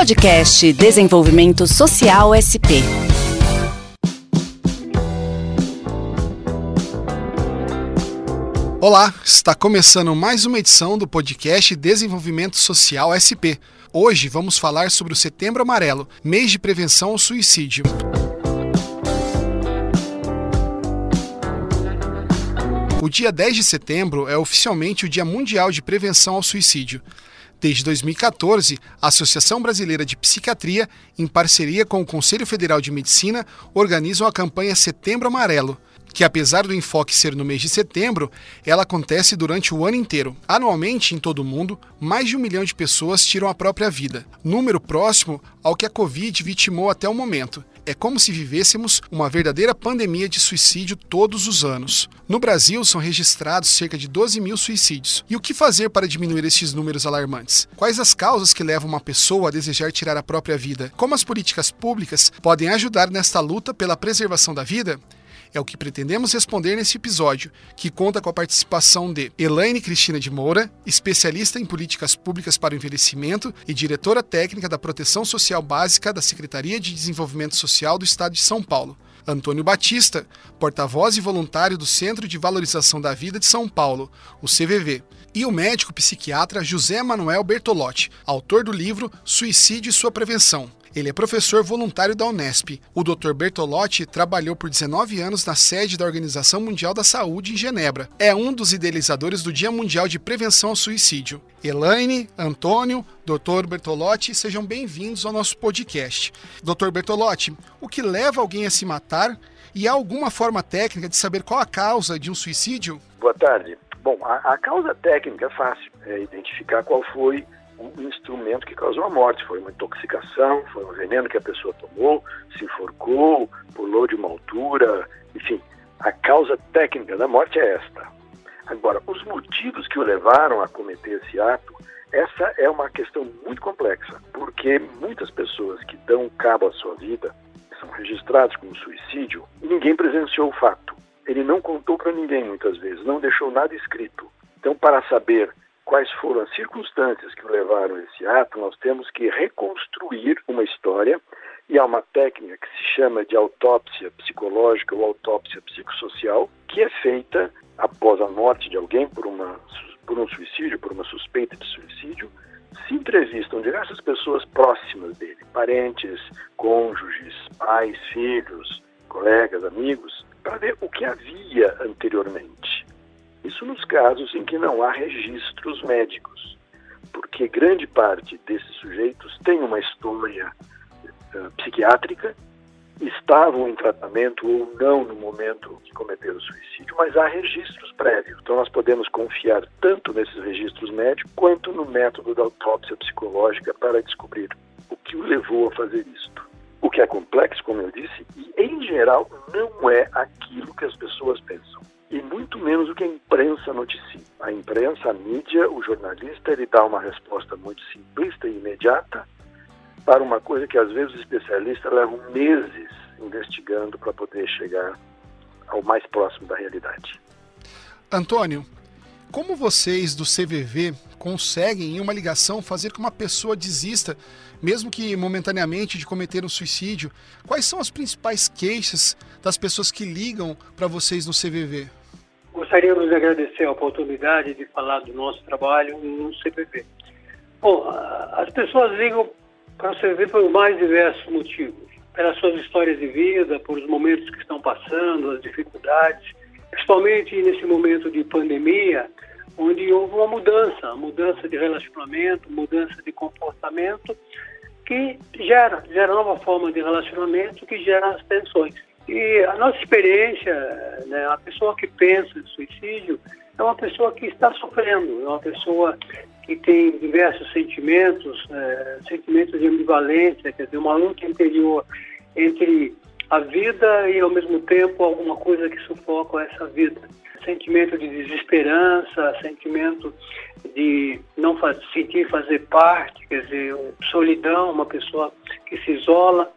Podcast Desenvolvimento Social SP. Olá, está começando mais uma edição do podcast Desenvolvimento Social SP. Hoje vamos falar sobre o Setembro Amarelo, mês de prevenção ao suicídio. O dia 10 de setembro é oficialmente o Dia Mundial de Prevenção ao Suicídio. Desde 2014, a Associação Brasileira de Psiquiatria, em parceria com o Conselho Federal de Medicina, organizam a campanha Setembro Amarelo, que apesar do enfoque ser no mês de setembro, ela acontece durante o ano inteiro. Anualmente, em todo o mundo, mais de um milhão de pessoas tiram a própria vida, número próximo ao que a Covid vitimou até o momento. É como se vivêssemos uma verdadeira pandemia de suicídio todos os anos. No Brasil, são registrados cerca de 12 mil suicídios. E o que fazer para diminuir estes números alarmantes? Quais as causas que levam uma pessoa a desejar tirar a própria vida? Como as políticas públicas podem ajudar nesta luta pela preservação da vida? É o que pretendemos responder nesse episódio, que conta com a participação de Elaine Cristina de Moura, especialista em políticas públicas para o envelhecimento e diretora técnica da Proteção Social Básica da Secretaria de Desenvolvimento Social do Estado de São Paulo. Antônio Batista, porta-voz e voluntário do Centro de Valorização da Vida de São Paulo, o CVV, e o médico psiquiatra José Manuel Bertolotti, autor do livro Suicídio e sua Prevenção, ele é professor voluntário da Unesp. O Dr. Bertolotti trabalhou por 19 anos na sede da Organização Mundial da Saúde em Genebra. É um dos idealizadores do Dia Mundial de Prevenção ao Suicídio. Elaine, Antônio, Dr. Bertolotti, sejam bem-vindos ao nosso podcast. Dr. Bertolotti, o que leva alguém a se matar e há alguma forma técnica de saber qual a causa de um suicídio? Boa tarde. Bom, a, a causa técnica é fácil, é identificar qual foi um instrumento que causou a morte. Foi uma intoxicação, foi um veneno que a pessoa tomou, se enforcou, pulou de uma altura, enfim. A causa técnica da morte é esta. Agora, os motivos que o levaram a cometer esse ato, essa é uma questão muito complexa, porque muitas pessoas que dão cabo à sua vida são registrados como suicídio e ninguém presenciou o fato. Ele não contou para ninguém muitas vezes, não deixou nada escrito. Então, para saber quais foram as circunstâncias que o levaram a esse ato, nós temos que reconstruir uma história e há uma técnica que se chama de autópsia psicológica ou autópsia psicossocial, que é feita após a morte de alguém por, uma, por um suicídio, por uma suspeita de suicídio, se entrevistam diversas pessoas próximas dele, parentes, cônjuges, pais, filhos, colegas, amigos, para ver o que havia anteriormente. Isso nos casos em que não há registros médicos, porque grande parte desses sujeitos tem uma história uh, psiquiátrica, estavam em tratamento ou não no momento de cometer o suicídio, mas há registros prévios. Então nós podemos confiar tanto nesses registros médicos quanto no método da autópsia psicológica para descobrir o que o levou a fazer isto. O que é complexo, como eu disse, e em geral não é aquilo que as pessoas pensam e muito menos o que a imprensa noticia. A imprensa, a mídia, o jornalista, ele dá uma resposta muito simplista e imediata para uma coisa que às vezes os especialistas levam meses investigando para poder chegar ao mais próximo da realidade. Antônio, como vocês do CVV conseguem, em uma ligação, fazer com uma pessoa desista, mesmo que momentaneamente, de cometer um suicídio? Quais são as principais queixas das pessoas que ligam para vocês no CVV? Gostaríamos de agradecer a oportunidade de falar do nosso trabalho no CPP. Bom, as pessoas ligam para o CPP por mais diversos motivos. Pelas suas histórias de vida, por os momentos que estão passando, as dificuldades, principalmente nesse momento de pandemia, onde houve uma mudança, mudança de relacionamento, mudança de comportamento, que gera, gera nova forma de relacionamento, que gera as tensões. E a nossa experiência, né, a pessoa que pensa em suicídio é uma pessoa que está sofrendo, é uma pessoa que tem diversos sentimentos, é, sentimentos de ambivalência, quer dizer, uma luta interior entre a vida e ao mesmo tempo alguma coisa que sufoca essa vida. Sentimento de desesperança, sentimento de não faz, sentir fazer parte, quer dizer, solidão, uma pessoa que se isola.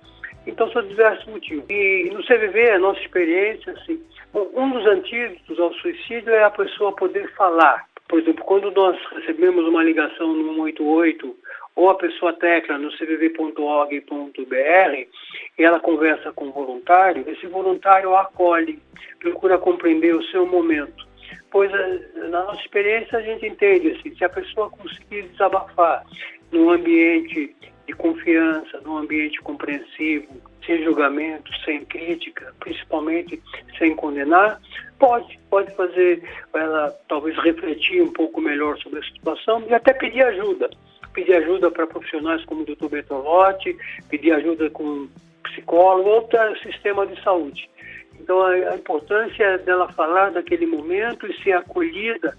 Então, são diversos motivos. E no CVV, a nossa experiência, assim, um dos antídotos ao suicídio é a pessoa poder falar. Por exemplo, quando nós recebemos uma ligação no 188 ou a pessoa tecla no cvv.org.br e ela conversa com o voluntário, esse voluntário acolhe, procura compreender o seu momento. Pois, eh, na nossa experiência, a gente entende assim, se a pessoa conseguir desabafar num ambiente de confiança, num ambiente compreensivo, sem julgamento, sem crítica, principalmente sem condenar, pode, pode fazer ela talvez refletir um pouco melhor sobre a situação e até pedir ajuda. Pedir ajuda para profissionais como o Dr. Bertolotti, pedir ajuda com psicólogo ou até sistema de saúde. Então a, a importância dela falar daquele momento e ser acolhida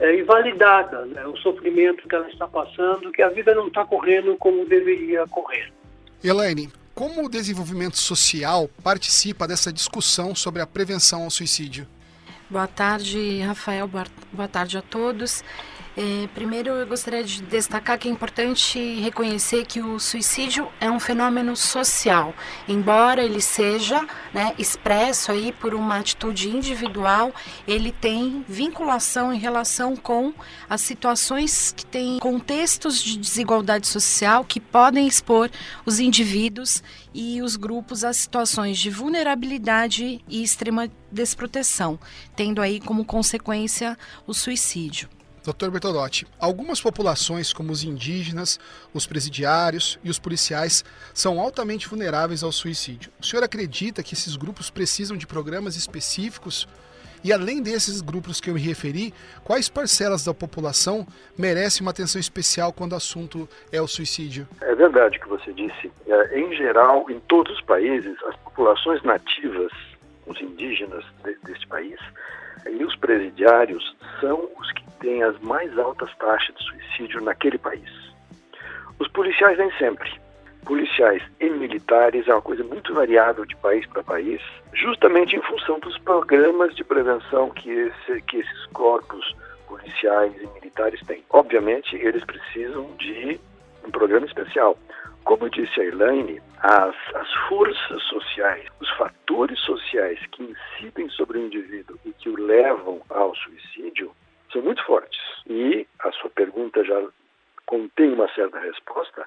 é, e validada né, o sofrimento que ela está passando, que a vida não está correndo como deveria correr. Elaine, como o desenvolvimento social participa dessa discussão sobre a prevenção ao suicídio? Boa tarde, Rafael. Boa tarde a todos. É, primeiro, eu gostaria de destacar que é importante reconhecer que o suicídio é um fenômeno social, embora ele seja né, expresso aí por uma atitude individual, ele tem vinculação em relação com as situações que têm contextos de desigualdade social que podem expor os indivíduos e os grupos a situações de vulnerabilidade e extrema desproteção, tendo aí como consequência o suicídio. Dr. Bertolotti, algumas populações, como os indígenas, os presidiários e os policiais, são altamente vulneráveis ao suicídio. O senhor acredita que esses grupos precisam de programas específicos? E além desses grupos que eu me referi, quais parcelas da população merecem uma atenção especial quando o assunto é o suicídio? É verdade o que você disse. É, em geral, em todos os países, as populações nativas, os indígenas deste país, e os presidiários são os que têm as mais altas taxas de suicídio naquele país. Os policiais nem sempre. Policiais e militares é uma coisa muito variável de país para país, justamente em função dos programas de prevenção que, esse, que esses corpos policiais e militares têm. Obviamente, eles precisam de um programa especial. Como disse a Elaine, as, as forças sociais, os fatores sociais que incidem sobre o indivíduo e que o levam ao suicídio são muito fortes. E a sua pergunta já contém uma certa resposta.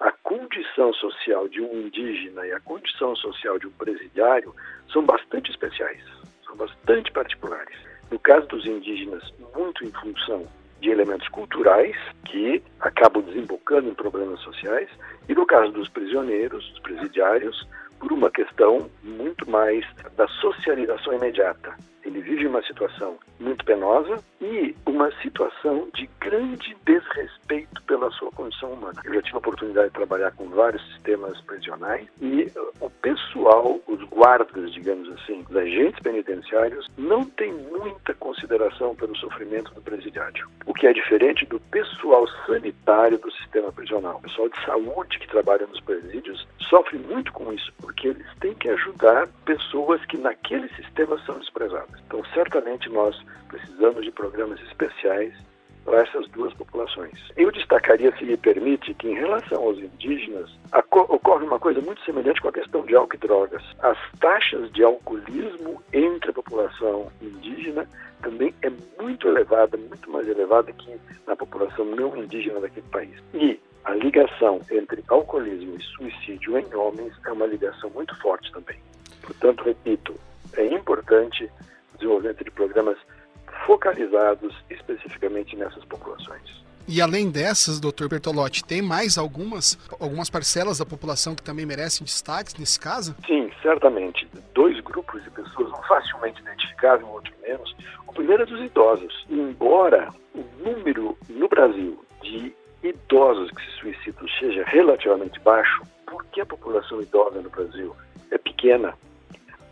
A condição social de um indígena e a condição social de um presidiário são bastante especiais, são bastante particulares. No caso dos indígenas, muito em função de elementos culturais que acabam desembocando em problemas sociais, e no caso dos prisioneiros, dos presidiários, por uma questão muito mais da socialização imediata. Ele vive uma situação muito penosa e uma situação de grande desrespeito pela sua condição humana. Eu já tive a oportunidade de trabalhar com vários sistemas prisionais e o pessoal, os guardas, digamos assim, os agentes penitenciários, não tem muita consideração pelo sofrimento do presidiário. O que é diferente do pessoal sanitário do sistema prisional. O pessoal de saúde que trabalha nos presídios sofre muito com isso, porque eles têm que ajudar pessoas que naquele sistema são desprezadas. Então, certamente nós precisamos de programas especiais para essas duas populações. Eu destacaria, se me permite, que em relação aos indígenas, ocorre uma coisa muito semelhante com a questão de álcool e drogas. As taxas de alcoolismo entre a população indígena também é muito elevada, muito mais elevada que na população não indígena daquele país. E a ligação entre alcoolismo e suicídio em homens é uma ligação muito forte também. Portanto, repito, é importante desenvolvimento de programas focalizados especificamente nessas populações. E além dessas, doutor Bertolotti, tem mais algumas, algumas parcelas da população que também merecem destaque nesse caso? Sim, certamente. Dois grupos de pessoas, um facilmente identificável, um outro menos. O primeiro é dos idosos. Embora o número no Brasil de idosos que se suicidam seja relativamente baixo, porque a população idosa no Brasil é pequena,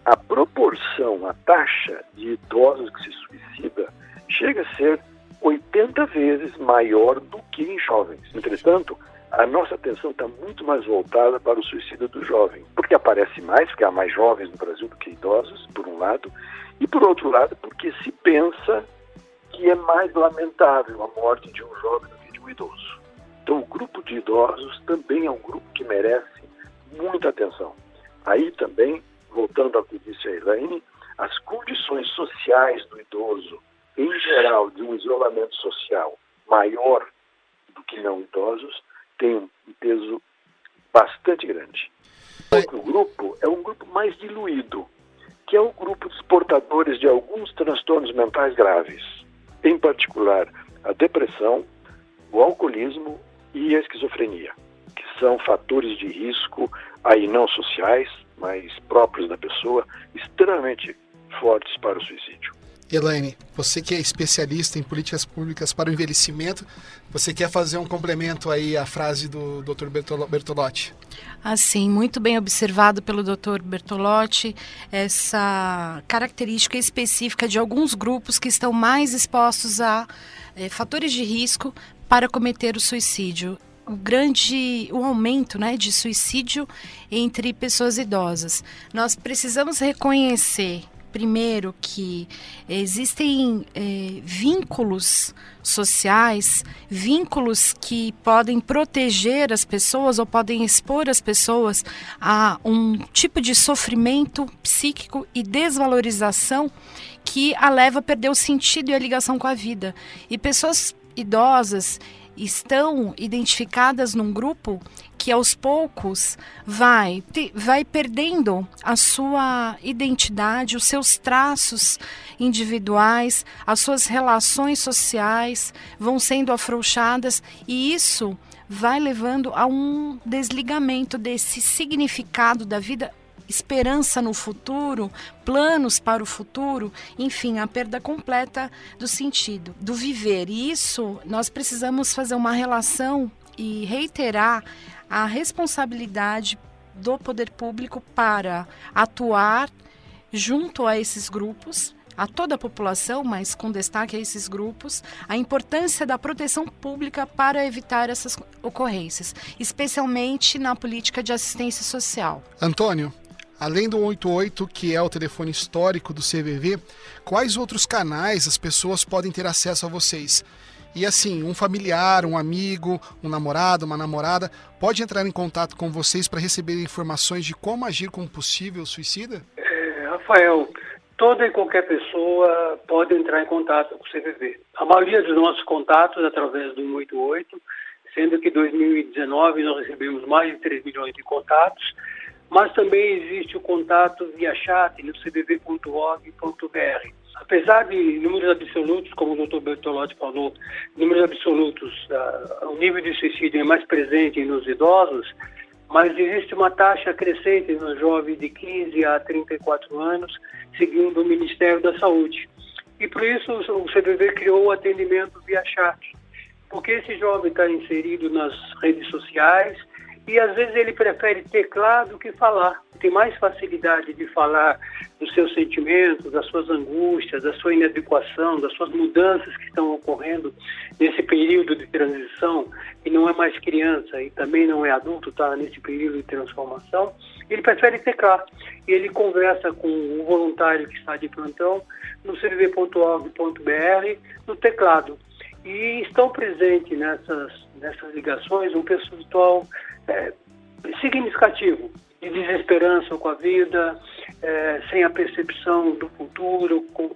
a proporção, a taxa de idosos que se suicida chega a ser 80 vezes maior do que em jovens. Entretanto, a nossa atenção está muito mais voltada para o suicídio do jovem, porque aparece mais, porque há mais jovens no Brasil do que idosos, por um lado, e por outro lado, porque se pensa que é mais lamentável a morte de um jovem do que de um idoso. Então, o grupo de idosos também é um grupo que merece muita atenção. Aí também voltando ao que disse a Elaine, as condições sociais do idoso, em geral, de um isolamento social maior do que não idosos, tem um peso bastante grande. Outro grupo é um grupo mais diluído, que é o grupo dos portadores de alguns transtornos mentais graves, em particular a depressão, o alcoolismo e a esquizofrenia, que são fatores de risco aí não sociais, mas próprios da pessoa, extremamente fortes para o suicídio. Elaine, você que é especialista em políticas públicas para o envelhecimento, você quer fazer um complemento aí à frase do Dr. Bertolotti? Assim, muito bem observado pelo Dr. Bertolotti, essa característica específica de alguns grupos que estão mais expostos a é, fatores de risco para cometer o suicídio o grande o aumento né, de suicídio entre pessoas idosas. Nós precisamos reconhecer primeiro que existem é, vínculos sociais, vínculos que podem proteger as pessoas ou podem expor as pessoas a um tipo de sofrimento psíquico e desvalorização que a leva a perder o sentido e a ligação com a vida. E pessoas idosas estão identificadas num grupo que aos poucos vai, vai perdendo a sua identidade, os seus traços individuais, as suas relações sociais vão sendo afrouxadas e isso vai levando a um desligamento desse significado da vida esperança no futuro, planos para o futuro, enfim, a perda completa do sentido, do viver. E isso nós precisamos fazer uma relação e reiterar a responsabilidade do poder público para atuar junto a esses grupos, a toda a população, mas com destaque a esses grupos, a importância da proteção pública para evitar essas ocorrências, especialmente na política de assistência social. Antônio, Além do 88, que é o telefone histórico do CVV, quais outros canais as pessoas podem ter acesso a vocês? E assim, um familiar, um amigo, um namorado, uma namorada, pode entrar em contato com vocês para receber informações de como agir com um possível suicida? É, Rafael, toda e qualquer pessoa pode entrar em contato com o CVV. A maioria dos nossos contatos é através do 188, sendo que em 2019 nós recebemos mais de 3 milhões de contatos mas também existe o contato via chat no cbv.org.br. Apesar de números absolutos, como o Dr. Bertolotti falou, números absolutos, uh, o nível de suicídio é mais presente nos idosos, mas existe uma taxa crescente nos jovens de 15 a 34 anos, segundo o Ministério da Saúde. E por isso o CBV criou o atendimento via chat, porque esse jovem está inserido nas redes sociais, e às vezes ele prefere teclar do que falar. Tem mais facilidade de falar dos seus sentimentos, das suas angústias, da sua inadequação, das suas mudanças que estão ocorrendo nesse período de transição, e não é mais criança e também não é adulto, está nesse período de transformação. Ele prefere teclar. E ele conversa com o voluntário que está de plantão no cv.org.br no teclado. E estão presentes nessas, nessas ligações um pessoal é, significativo de desesperança com a vida, é, sem a percepção do futuro, com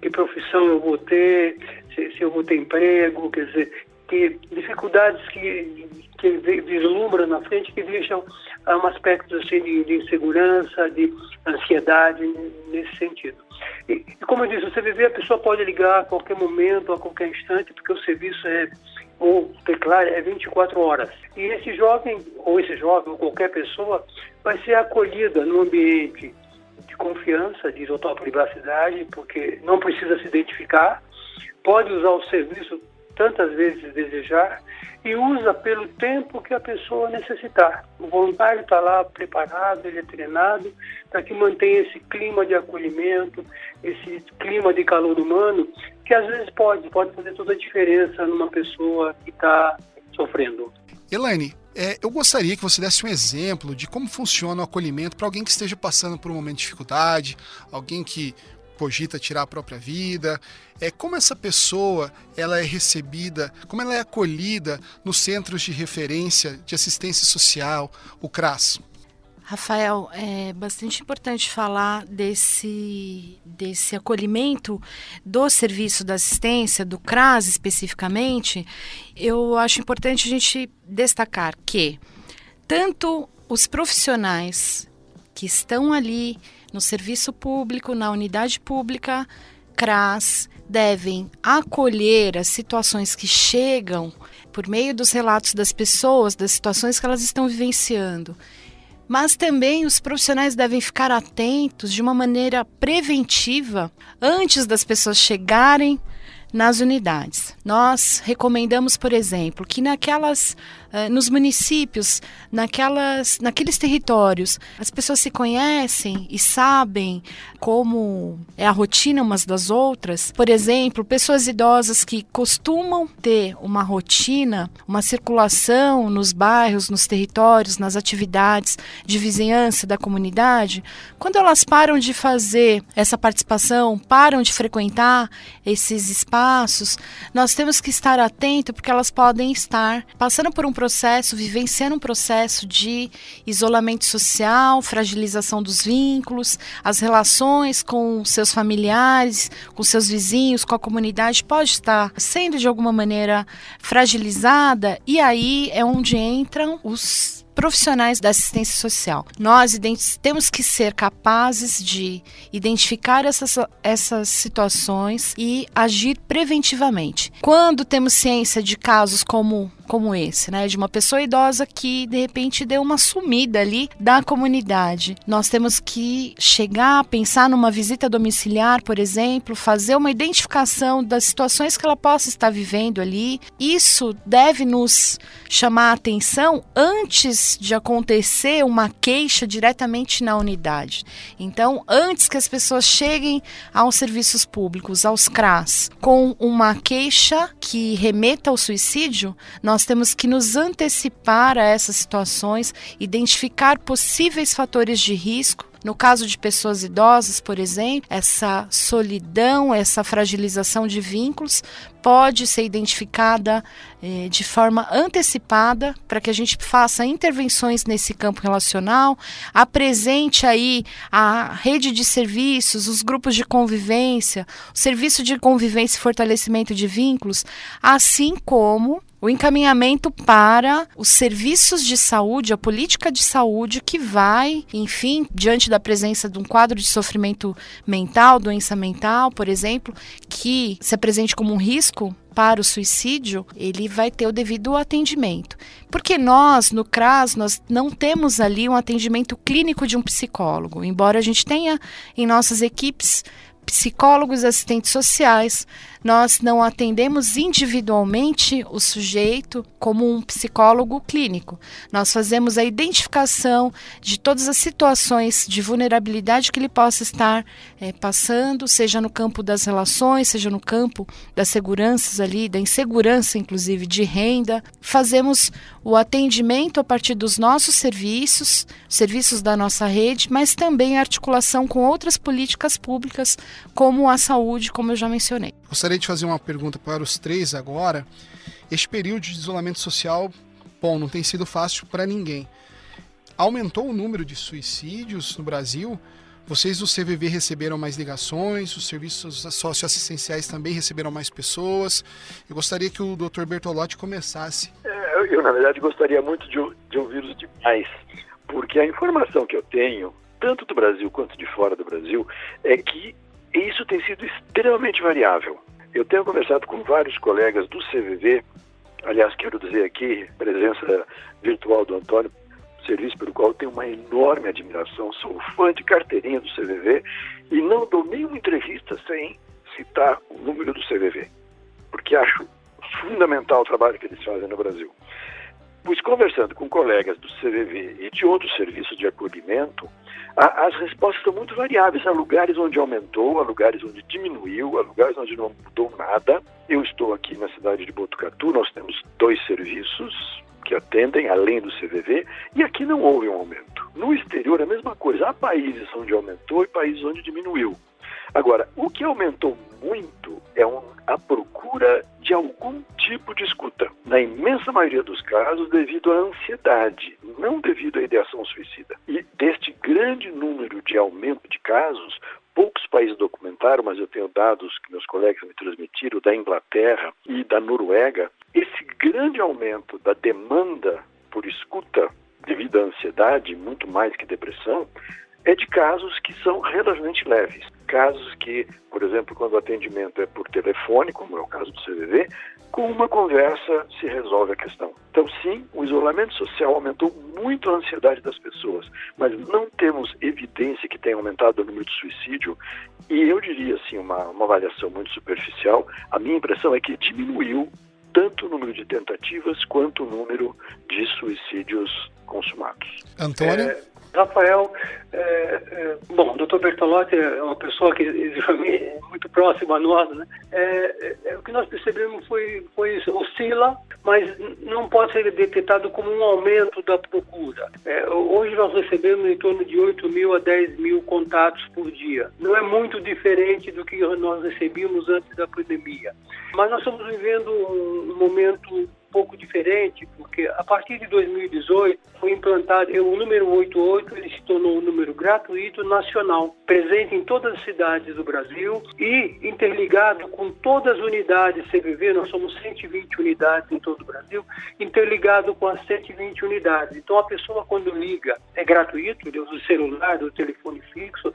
que profissão eu vou ter, se, se eu vou ter emprego, quer dizer, que dificuldades que, que vislumbram na frente que deixam um aspecto assim, de, de insegurança, de ansiedade nesse sentido. E, e como eu disse, você viver, a pessoa pode ligar a qualquer momento, a qualquer instante, porque o serviço é ou teclar é 24 horas. E esse jovem, ou esse jovem, ou qualquer pessoa, vai ser acolhida num ambiente de confiança, de total privacidade, porque não precisa se identificar, pode usar o serviço tantas vezes desejar e usa pelo tempo que a pessoa necessitar. O voluntário está lá preparado, ele é treinado para que mantenha esse clima de acolhimento, esse clima de calor humano, que às vezes pode, pode fazer toda a diferença numa pessoa que está sofrendo. Elaine, é, eu gostaria que você desse um exemplo de como funciona o acolhimento para alguém que esteja passando por um momento de dificuldade, alguém que cogita tirar a própria vida, é como essa pessoa ela é recebida, como ela é acolhida nos centros de referência de assistência social, o CRAS. Rafael, é bastante importante falar desse, desse acolhimento do serviço da assistência, do CRAS especificamente. Eu acho importante a gente destacar que tanto os profissionais que estão ali no serviço público, na unidade pública, CRAS, devem acolher as situações que chegam por meio dos relatos das pessoas, das situações que elas estão vivenciando mas também os profissionais devem ficar atentos de uma maneira preventiva antes das pessoas chegarem nas unidades. Nós recomendamos, por exemplo, que naquelas nos municípios, naquelas, naqueles territórios, as pessoas se conhecem e sabem como é a rotina umas das outras. Por exemplo, pessoas idosas que costumam ter uma rotina, uma circulação nos bairros, nos territórios, nas atividades de vizinhança da comunidade, quando elas param de fazer essa participação, param de frequentar esses espaços, nós temos que estar atento porque elas podem estar passando por um processo, vivenciando um processo de isolamento social, fragilização dos vínculos, as relações com seus familiares, com seus vizinhos, com a comunidade pode estar sendo de alguma maneira fragilizada e aí é onde entram os profissionais da assistência social. Nós temos que ser capazes de identificar essas, essas situações e agir preventivamente. Quando temos ciência de casos como como esse, né, de uma pessoa idosa que de repente deu uma sumida ali da comunidade. Nós temos que chegar, pensar numa visita domiciliar, por exemplo, fazer uma identificação das situações que ela possa estar vivendo ali. Isso deve nos chamar a atenção antes de acontecer uma queixa diretamente na unidade. Então, antes que as pessoas cheguem aos serviços públicos, aos CRAS, com uma queixa que remeta ao suicídio, nós nós temos que nos antecipar a essas situações, identificar possíveis fatores de risco. No caso de pessoas idosas, por exemplo, essa solidão, essa fragilização de vínculos pode ser identificada eh, de forma antecipada para que a gente faça intervenções nesse campo relacional, apresente aí a rede de serviços, os grupos de convivência, o serviço de convivência e fortalecimento de vínculos, assim como o encaminhamento para os serviços de saúde, a política de saúde que vai, enfim, diante da presença de um quadro de sofrimento mental, doença mental, por exemplo, que se apresente como um risco para o suicídio, ele vai ter o devido atendimento. Porque nós, no CRAS, nós não temos ali um atendimento clínico de um psicólogo, embora a gente tenha em nossas equipes psicólogos, assistentes sociais, nós não atendemos individualmente o sujeito como um psicólogo clínico. Nós fazemos a identificação de todas as situações de vulnerabilidade que ele possa estar é, passando, seja no campo das relações, seja no campo das seguranças ali, da insegurança, inclusive, de renda. Fazemos o atendimento a partir dos nossos serviços, serviços da nossa rede, mas também a articulação com outras políticas públicas, como a saúde, como eu já mencionei. Gostaria de fazer uma pergunta para os três agora. Este período de isolamento social, bom, não tem sido fácil para ninguém. Aumentou o número de suicídios no Brasil? Vocês do CVV receberam mais ligações, os serviços socioassistenciais também receberam mais pessoas. Eu gostaria que o Dr. Bertolotti começasse. Eu, eu, na verdade, gostaria muito de, de ouvi-los demais, porque a informação que eu tenho, tanto do Brasil quanto de fora do Brasil, é que isso tem sido extremamente variável. Eu tenho conversado com vários colegas do CVV, aliás, quero dizer aqui, presença virtual do Antônio, serviço pelo qual eu tenho uma enorme admiração, sou fã de carteirinha do CVV e não dou nenhuma entrevista sem citar o número do CVV, porque acho fundamental o trabalho que eles fazem no Brasil. Pois conversando com colegas do CVV e de outros serviços de acolhimento, a, as respostas são muito variáveis. Há lugares onde aumentou, há lugares onde diminuiu, há lugares onde não mudou nada. Eu estou aqui na cidade de Botucatu, nós temos dois serviços que atendem, além do CVV, e aqui não houve um aumento. No exterior, a mesma coisa. Há países onde aumentou e países onde diminuiu. Agora, o que aumentou muito é um, a procura de algum tipo de escuta. Na imensa maioria dos casos, devido à ansiedade. não devido à ideação suicida. E deste grande número de aumento de casos, poucos países documentaram, mas eu tenho dados que meus colegas me transmitiram da Inglaterra e da Noruega, esse grande aumento da demanda por escuta devido à ansiedade, muito mais que depressão, é de casos que são relativamente leves. Casos que, por exemplo, quando o atendimento é por telefone, como é o caso do CVV, com uma conversa se resolve a questão. Então, sim, o isolamento social aumentou muito a ansiedade das pessoas, mas não temos evidência que tenha aumentado o número de suicídio. E eu diria, assim, uma, uma avaliação muito superficial, a minha impressão é que diminuiu tanto o número de tentativas quanto o número de suicídios consumados. Antônio? É, Rafael, é, é, bom, o doutor Bertolotti é uma pessoa que é muito próxima a nós, né? É, é, o que nós percebemos foi, foi isso, oscila, mas não pode ser detectado como um aumento da procura. É, hoje nós recebemos em torno de 8 mil a 10 mil contatos por dia. Não é muito diferente do que nós recebíamos antes da pandemia. Mas nós estamos vivendo um momento pouco diferente, porque a partir de 2018 foi implantado o número 88, ele se tornou um número gratuito nacional, presente em todas as cidades do Brasil e interligado com todas as unidades CVV, nós somos 120 unidades em todo o Brasil, interligado com as 120 unidades. Então a pessoa quando liga, é gratuito, o celular, o telefone fixo,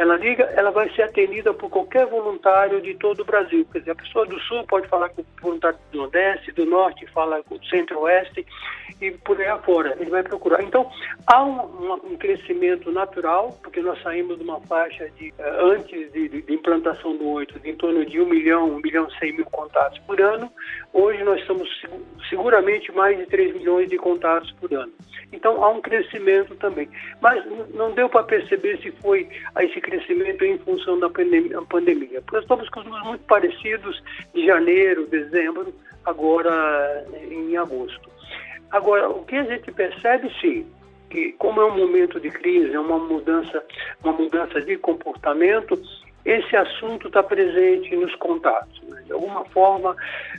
ela liga, ela vai ser atendida por qualquer voluntário de todo o Brasil. Quer dizer, a pessoa do Sul pode falar com o voluntário do Nordeste, do Norte fala com o Centro-Oeste e por aí afora. Ele vai procurar. Então, há um, um, crescimento natural, porque nós saímos de uma faixa de, eh, antes de, de, implantação do 8, de em torno de 1 milhão, 1 milhão e 100 mil contatos por ano. Hoje nós estamos seguramente mais de 3 milhões de contatos por ano. Então, há um crescimento também. Mas não deu para perceber se foi esse crescimento em função da pandemia. Nós estamos com números muito parecidos de janeiro, dezembro, agora em agosto. Agora, o que a gente percebe, sim, que como é um momento de crise, é uma mudança, uma mudança de comportamento, esse assunto está presente nos contatos. Né? De alguma forma,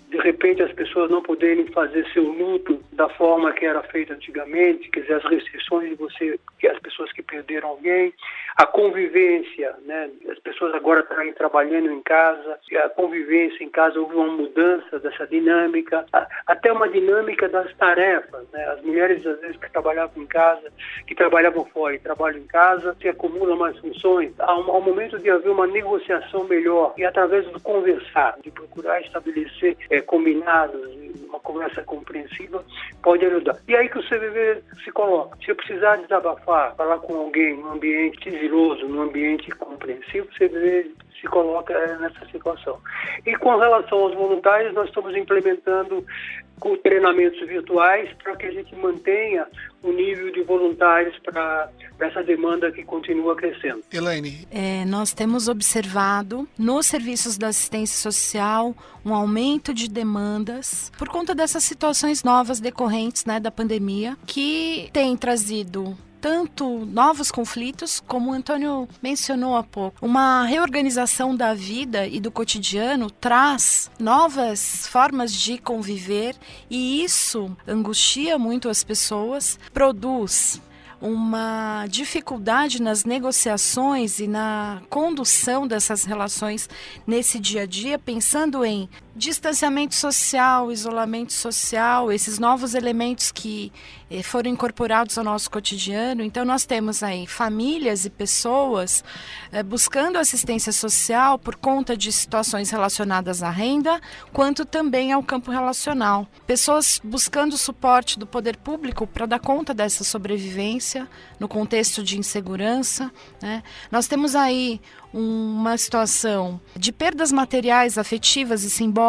de repente, as pessoas não poderem fazer seu luto da forma que era feito antigamente, quer dizer, as restrições de você, que as pessoas que perderam alguém, a convivência, né? as pessoas agora estão trabalhando em casa, a convivência em casa, houve uma mudança dessa dinâmica, até uma dinâmica das tarefas. Né? As mulheres, às vezes, que trabalhavam em casa, que trabalhavam fora e trabalham em casa, se acumulam mais funções. Um momento de haver uma negociação melhor e através do conversar, de procurar estabelecer é, combinados, uma conversa compreensiva, pode ajudar. E aí que o CVV se coloca. Se eu precisar desabafar, falar com alguém num ambiente sigiloso, num ambiente compreensivo, o CVV se coloca é, nessa situação. E com relação aos voluntários, nós estamos implementando com treinamentos virtuais para que a gente mantenha o nível de voluntários para essa demanda que continua crescendo. Elaine. É, nós temos observado nos serviços da assistência social um aumento de demandas por conta dessas situações novas decorrentes né, da pandemia que tem trazido tanto novos conflitos, como o Antônio mencionou há pouco. Uma reorganização da vida e do cotidiano traz novas formas de conviver e isso angustia muito as pessoas, produz uma dificuldade nas negociações e na condução dessas relações nesse dia a dia, pensando em distanciamento social, isolamento social, esses novos elementos que eh, foram incorporados ao nosso cotidiano. Então, nós temos aí famílias e pessoas eh, buscando assistência social por conta de situações relacionadas à renda, quanto também ao campo relacional. Pessoas buscando suporte do poder público para dar conta dessa sobrevivência no contexto de insegurança. Né? Nós temos aí uma situação de perdas materiais, afetivas e simbólicas,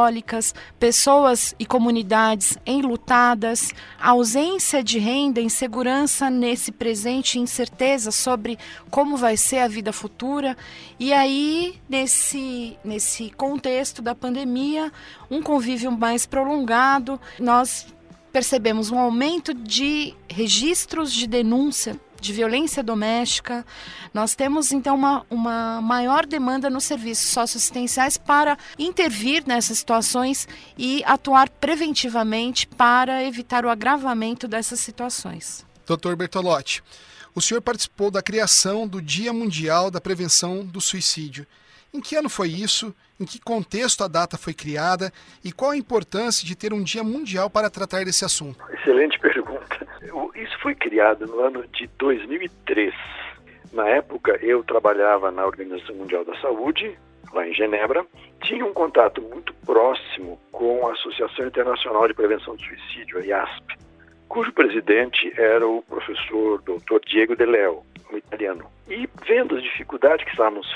pessoas e comunidades enlutadas, ausência de renda, insegurança nesse presente, incerteza sobre como vai ser a vida futura. E aí, nesse, nesse contexto da pandemia, um convívio mais prolongado, nós percebemos um aumento de registros de denúncia de violência doméstica. Nós temos então uma, uma maior demanda nos serviços socioassistenciais para intervir nessas situações e atuar preventivamente para evitar o agravamento dessas situações. Dr. Bertolotti, o senhor participou da criação do Dia Mundial da Prevenção do Suicídio. Em que ano foi isso? Em que contexto a data foi criada? E qual a importância de ter um Dia Mundial para tratar desse assunto? Excelente pergunta. Isso foi criado no ano de 2003. Na época, eu trabalhava na Organização Mundial da Saúde, lá em Genebra, tinha um contato muito próximo com a Associação Internacional de Prevenção do Suicídio, a IASP, cujo presidente era o professor Dr. Diego De Leo, um italiano. E vendo as dificuldades que estávamos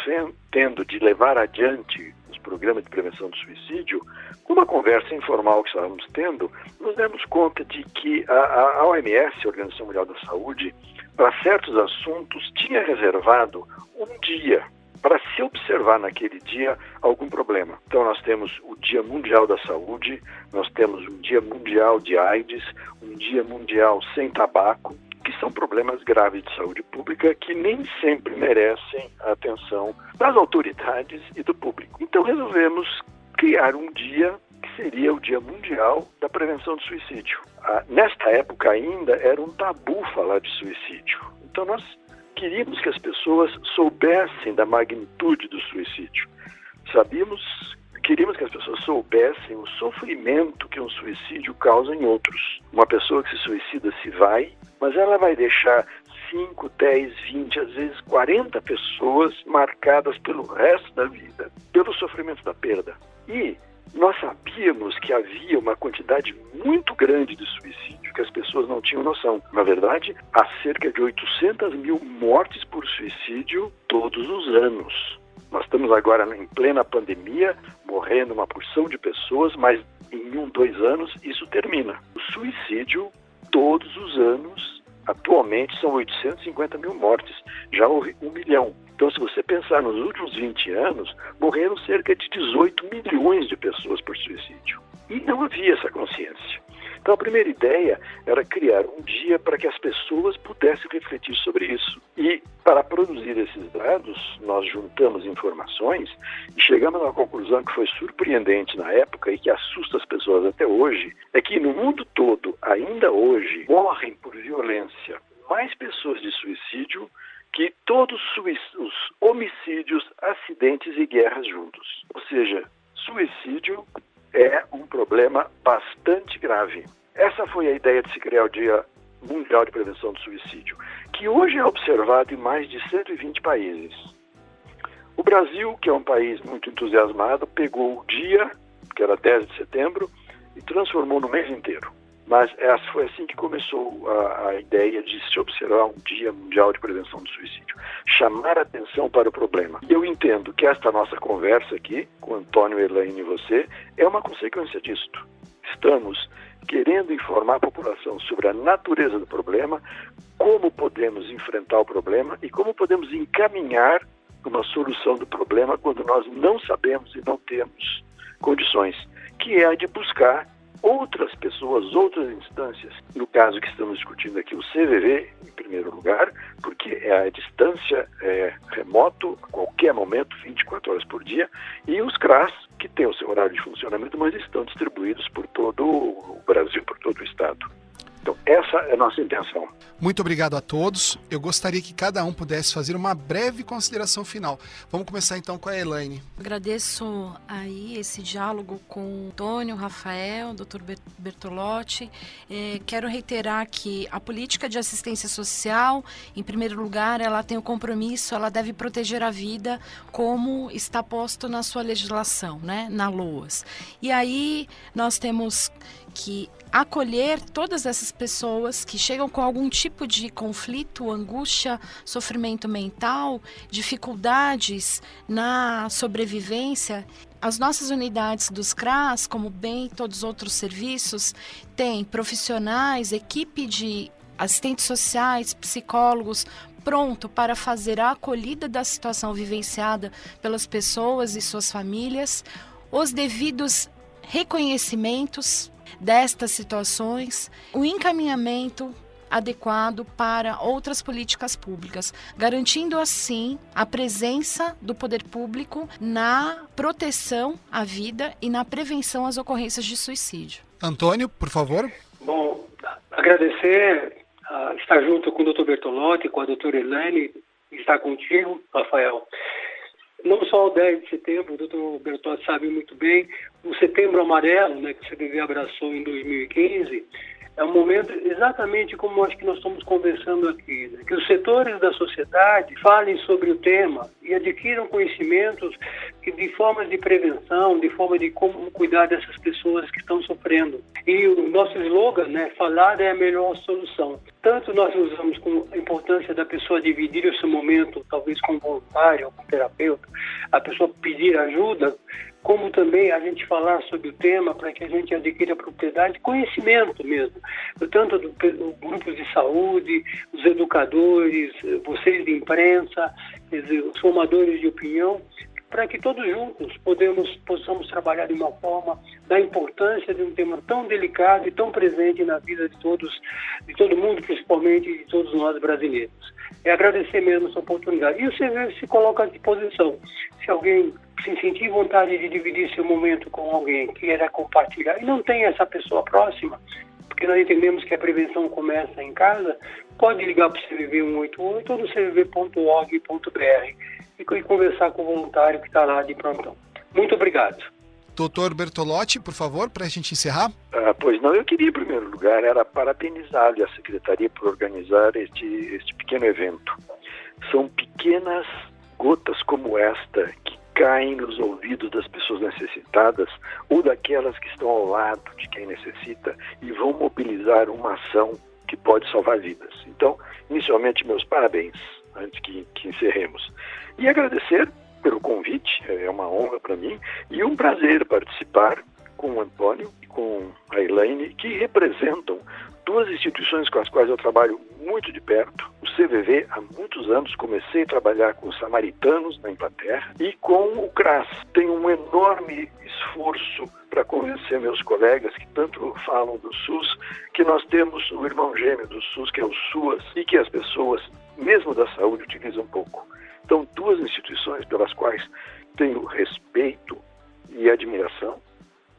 tendo de levar adiante os programas de prevenção do suicídio, numa conversa informal que estávamos tendo, nos demos conta de que a, a OMS, a Organização Mundial da Saúde, para certos assuntos tinha reservado um dia para se observar naquele dia algum problema. Então nós temos o Dia Mundial da Saúde, nós temos um Dia Mundial de AIDS, um Dia Mundial sem tabaco, que são problemas graves de saúde pública que nem sempre merecem a atenção das autoridades e do público. Então resolvemos criar um dia que seria o Dia Mundial da Prevenção do Suicídio. Ah, nesta época ainda era um tabu falar de suicídio. Então nós queríamos que as pessoas soubessem da magnitude do suicídio. Sabíamos, queríamos que as pessoas soubessem o sofrimento que um suicídio causa em outros. Uma pessoa que se suicida se vai, mas ela vai deixar 5, 10, 20, às vezes 40 pessoas marcadas pelo resto da vida, pelo sofrimento da perda. E nós sabíamos que havia uma quantidade muito grande de suicídio que as pessoas não tinham noção. Na verdade, há cerca de 800 mil mortes por suicídio todos os anos. Nós estamos agora em plena pandemia, morrendo uma porção de pessoas, mas em um, dois anos isso termina. O suicídio, todos os anos, atualmente são 850 mil mortes, já houve um milhão. Então, se você pensar nos últimos 20 anos, morreram cerca de 18 milhões de pessoas por suicídio. E não havia essa consciência. Então, a primeira ideia era criar um dia para que as pessoas pudessem refletir sobre isso. E, para produzir esses dados, nós juntamos informações e chegamos a uma conclusão que foi surpreendente na época e que assusta as pessoas até hoje: é que no mundo todo, ainda hoje, morrem por violência mais pessoas de suicídio que todos os homicídios, acidentes e guerras juntos. Ou seja, suicídio é um problema bastante grave. Essa foi a ideia de se criar o Dia Mundial de Prevenção do Suicídio, que hoje é observado em mais de 120 países. O Brasil, que é um país muito entusiasmado, pegou o dia, que era 10 de setembro, e transformou no mês inteiro. Mas essa foi assim que começou a, a, ideia de se observar um Dia Mundial de Prevenção do Suicídio, chamar atenção para o problema. Eu entendo que esta nossa conversa aqui, com Antônio, Elaine e você, é uma consequência disto. Estamos querendo informar a população sobre a natureza do problema, como podemos enfrentar o problema e como podemos encaminhar uma solução do problema quando nós não sabemos e não temos condições, que é a de buscar outras pessoas, outras instâncias. No caso que estamos discutindo aqui, o CVV, em primeiro lugar, porque é a distância é, remoto, a qualquer momento, 24 horas por dia, e os CRAS, que têm o seu horário de funcionamento, mas estão distribuídos por todo o Brasil, por todo o Estado. Então, essa é a nossa intenção. Muito obrigado a todos. Eu gostaria que cada um pudesse fazer uma breve consideração final. Vamos começar então com a Elaine. Agradeço aí esse diálogo com o Antônio, Rafael, Dr. Bertolotti. É, quero reiterar que a política de assistência social, em primeiro lugar, ela tem o compromisso, ela deve proteger a vida como está posto na sua legislação, né, na LOAS. E aí nós temos que acolher todas essas pessoas que chegam com algum tipo de conflito, angústia, sofrimento mental, dificuldades na sobrevivência. As nossas unidades dos CRAS, como bem todos os outros serviços, têm profissionais, equipe de assistentes sociais, psicólogos, pronto para fazer a acolhida da situação vivenciada pelas pessoas e suas famílias, os devidos reconhecimentos destas situações, o encaminhamento adequado para outras políticas públicas, garantindo assim a presença do poder público na proteção à vida e na prevenção às ocorrências de suicídio. Antônio, por favor. Bom, agradecer a estar junto com o Dr. Bertolotti, com a doutora Helene, estar contigo, Rafael. Não só o 10 de setembro, o doutor Bertolotti sabe muito bem, o setembro amarelo, né, que o CBV abraçou em 2015, é um momento exatamente como acho que nós estamos conversando aqui, né? que os setores da sociedade falem sobre o tema e adquiram conhecimentos de formas de prevenção, de forma de como cuidar dessas pessoas que estão sofrendo. E o nosso slogan, né, falar é a melhor solução. Tanto nós usamos com a importância da pessoa dividir esse momento, talvez com um voluntário, com um terapeuta, a pessoa pedir ajuda, como também a gente falar sobre o tema para que a gente adquira propriedade, conhecimento mesmo, tanto do, do grupos de saúde, os educadores, vocês de imprensa, dizer, os formadores de opinião, para que todos juntos podemos, possamos trabalhar de uma forma da importância de um tema tão delicado e tão presente na vida de todos, de todo mundo, principalmente de todos nós brasileiros. É agradecer mesmo essa oportunidade. E o CV se coloca à disposição. Se alguém se sentir vontade de dividir seu momento com alguém, queira compartilhar, e não tem essa pessoa próxima, porque nós entendemos que a prevenção começa em casa, pode ligar para o CVV 188 ou no cvv.org.br e conversar com o voluntário que está lá de plantão. Muito obrigado. Doutor Bertolotti, por favor, para a gente encerrar. Ah, pois não, eu queria, em primeiro lugar, era parabenizar-lhe a Secretaria por organizar este, este pequeno evento. São pequenas gotas como esta que caem nos ouvidos das pessoas necessitadas ou daquelas que estão ao lado de quem necessita e vão mobilizar uma ação que pode salvar vidas. Então, inicialmente, meus parabéns, antes que, que encerremos. E agradecer pelo convite, é uma honra para mim e um prazer participar com o Antônio e com a Elaine, que representam duas instituições com as quais eu trabalho muito de perto. O CVV, há muitos anos, comecei a trabalhar com os samaritanos na Inglaterra e com o CRAS. Tenho um enorme esforço para convencer meus colegas que tanto falam do SUS, que nós temos o irmão gêmeo do SUS, que é o SUAS, e que as pessoas, mesmo da saúde, utilizam pouco. Então, duas instituições pelas quais tenho respeito e admiração.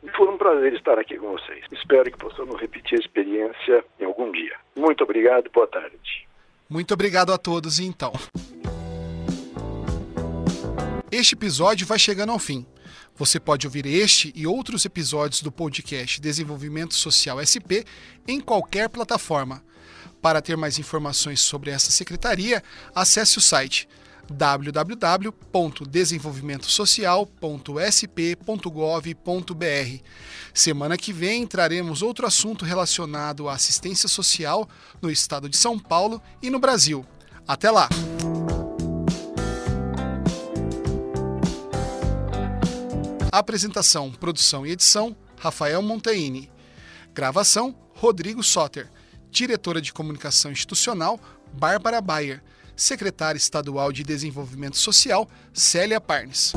E foi um prazer estar aqui com vocês. Espero que possamos repetir a experiência em algum dia. Muito obrigado, boa tarde. Muito obrigado a todos, então. Este episódio vai chegando ao fim. Você pode ouvir este e outros episódios do podcast Desenvolvimento Social SP em qualquer plataforma. Para ter mais informações sobre essa secretaria, acesse o site www.desenvolvimentosocial.sp.gov.br. Semana que vem traremos outro assunto relacionado à assistência social no estado de São Paulo e no Brasil. Até lá! Apresentação, produção e edição: Rafael Montaini. Gravação: Rodrigo Soter. Diretora de Comunicação Institucional: Bárbara Bayer secretária estadual de Desenvolvimento Social, Célia Parnes.